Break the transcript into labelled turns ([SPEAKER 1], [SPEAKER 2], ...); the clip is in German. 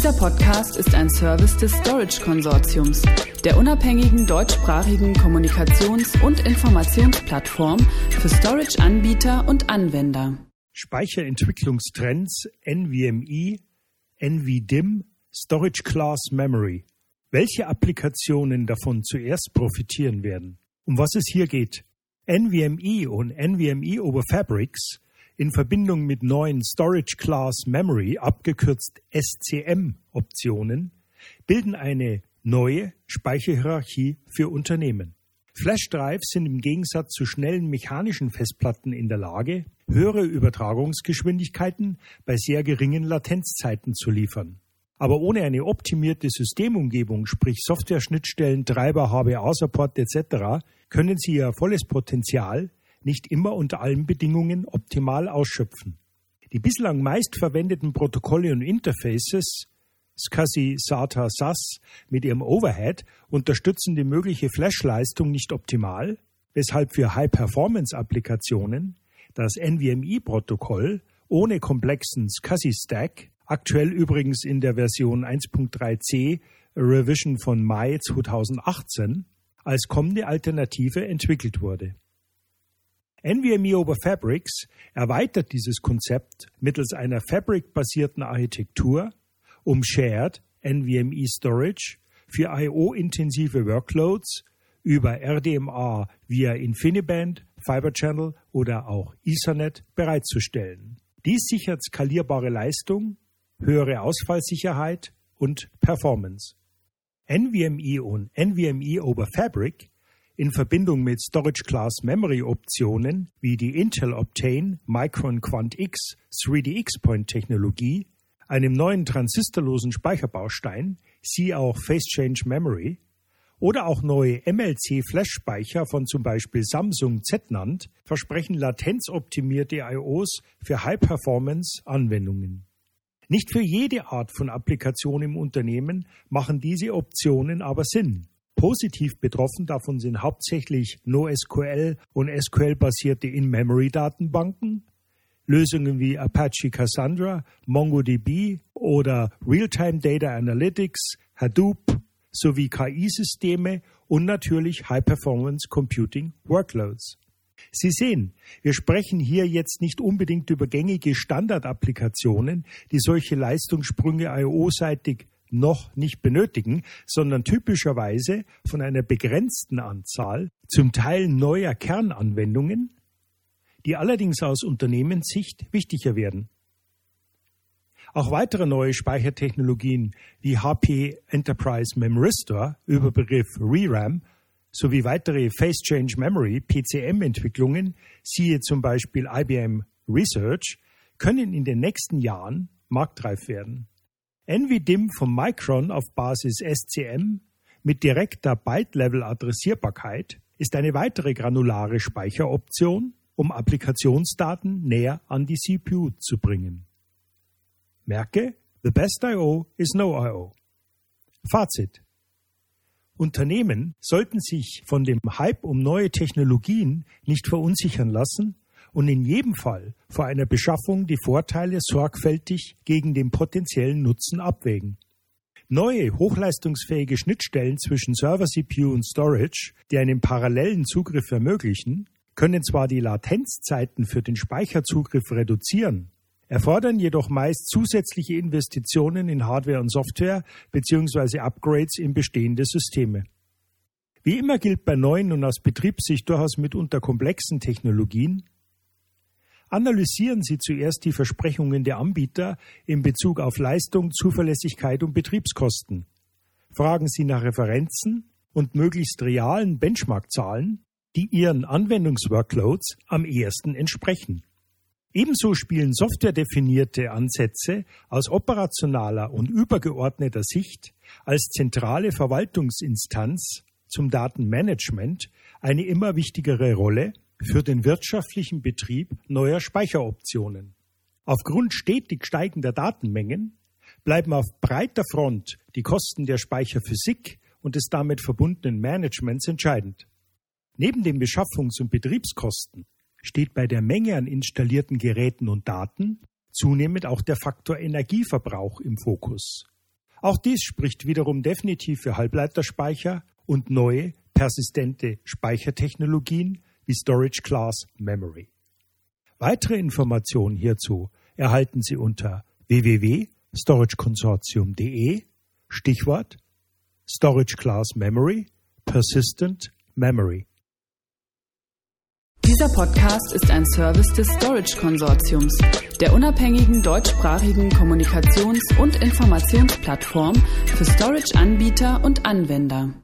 [SPEAKER 1] Dieser Podcast ist ein Service des Storage Konsortiums, der unabhängigen deutschsprachigen Kommunikations- und Informationsplattform für Storage-Anbieter und Anwender.
[SPEAKER 2] Speicherentwicklungstrends NVMe, NVDIM, Storage Class Memory. Welche Applikationen davon zuerst profitieren werden? Um was es hier geht? NVMe und NVMe over Fabrics in Verbindung mit neuen Storage Class Memory, abgekürzt SCM Optionen, bilden eine neue Speicherhierarchie für Unternehmen. Flashdrives sind im Gegensatz zu schnellen mechanischen Festplatten in der Lage, höhere Übertragungsgeschwindigkeiten bei sehr geringen Latenzzeiten zu liefern. Aber ohne eine optimierte Systemumgebung, sprich Software-Schnittstellen, Treiber, HBA-Support etc., können sie ihr volles Potenzial nicht immer unter allen Bedingungen optimal ausschöpfen. Die bislang meist verwendeten Protokolle und Interfaces SCSI, SATA, SAS mit ihrem Overhead unterstützen die mögliche Flashleistung nicht optimal, weshalb für High-Performance-Applikationen das NVMe-Protokoll ohne komplexen SCSI-Stack, aktuell übrigens in der Version 1.3c Revision von Mai 2018, als kommende Alternative entwickelt wurde. NVMe over Fabrics erweitert dieses Konzept mittels einer Fabric-basierten Architektur um Shared NVMe Storage für IO-intensive Workloads über RDMA via InfiniBand, Fiber Channel oder auch Ethernet bereitzustellen. Dies sichert skalierbare Leistung, höhere Ausfallsicherheit und Performance. NVMe und NVMe over Fabric in Verbindung mit Storage Class Memory Optionen wie die Intel Optane Micron Quant X 3D X-Point Technologie, einem neuen transistorlosen Speicherbaustein, sie auch Phase Change Memory, oder auch neue MLC Flash-Speicher von zum Beispiel Samsung Z-Nand versprechen latenzoptimierte IOs für High-Performance-Anwendungen. Nicht für jede Art von Applikation im Unternehmen machen diese Optionen aber Sinn. Positiv betroffen davon sind hauptsächlich NoSQL und SQL-basierte In-Memory-Datenbanken, Lösungen wie Apache Cassandra, MongoDB oder Real-Time Data Analytics, Hadoop sowie KI-Systeme und natürlich High-Performance Computing Workloads. Sie sehen, wir sprechen hier jetzt nicht unbedingt über gängige Standardapplikationen, die solche Leistungssprünge IO-seitig noch nicht benötigen, sondern typischerweise von einer begrenzten Anzahl, zum Teil neuer Kernanwendungen, die allerdings aus Unternehmenssicht wichtiger werden. Auch weitere neue Speichertechnologien wie HP Enterprise Memristor über Begriff ReRAM sowie weitere Phase Change Memory PCM-Entwicklungen, siehe zum Beispiel IBM Research, können in den nächsten Jahren marktreif werden. NVDIM von Micron auf Basis SCM mit direkter Byte-Level-Adressierbarkeit ist eine weitere granulare Speicheroption, um Applikationsdaten näher an die CPU zu bringen. Merke, the best I.O. is no I.O. Fazit. Unternehmen sollten sich von dem Hype um neue Technologien nicht verunsichern lassen und in jedem Fall vor einer Beschaffung die Vorteile sorgfältig gegen den potenziellen Nutzen abwägen. Neue hochleistungsfähige Schnittstellen zwischen Server CPU und Storage, die einen parallelen Zugriff ermöglichen, können zwar die Latenzzeiten für den Speicherzugriff reduzieren, erfordern jedoch meist zusätzliche Investitionen in Hardware und Software bzw. Upgrades in bestehende Systeme. Wie immer gilt bei neuen und aus Betriebssicht durchaus mitunter komplexen Technologien, Analysieren Sie zuerst die Versprechungen der Anbieter in Bezug auf Leistung, Zuverlässigkeit und Betriebskosten. Fragen Sie nach Referenzen und möglichst realen Benchmarkzahlen, die Ihren Anwendungsworkloads am ehesten entsprechen. Ebenso spielen softwaredefinierte Ansätze aus operationaler und übergeordneter Sicht als zentrale Verwaltungsinstanz zum Datenmanagement eine immer wichtigere Rolle für den wirtschaftlichen Betrieb neuer Speicheroptionen. Aufgrund stetig steigender Datenmengen bleiben auf breiter Front die Kosten der Speicherphysik und des damit verbundenen Managements entscheidend. Neben den Beschaffungs- und Betriebskosten steht bei der Menge an installierten Geräten und Daten zunehmend auch der Faktor Energieverbrauch im Fokus. Auch dies spricht wiederum definitiv für Halbleiterspeicher und neue persistente Speichertechnologien wie Storage Class Memory. Weitere Informationen hierzu erhalten Sie unter www.storageconsortium.de Stichwort Storage Class Memory Persistent Memory.
[SPEAKER 1] Dieser Podcast ist ein Service des Storage Konsortiums, der unabhängigen deutschsprachigen Kommunikations- und Informationsplattform für Storage-Anbieter und Anwender.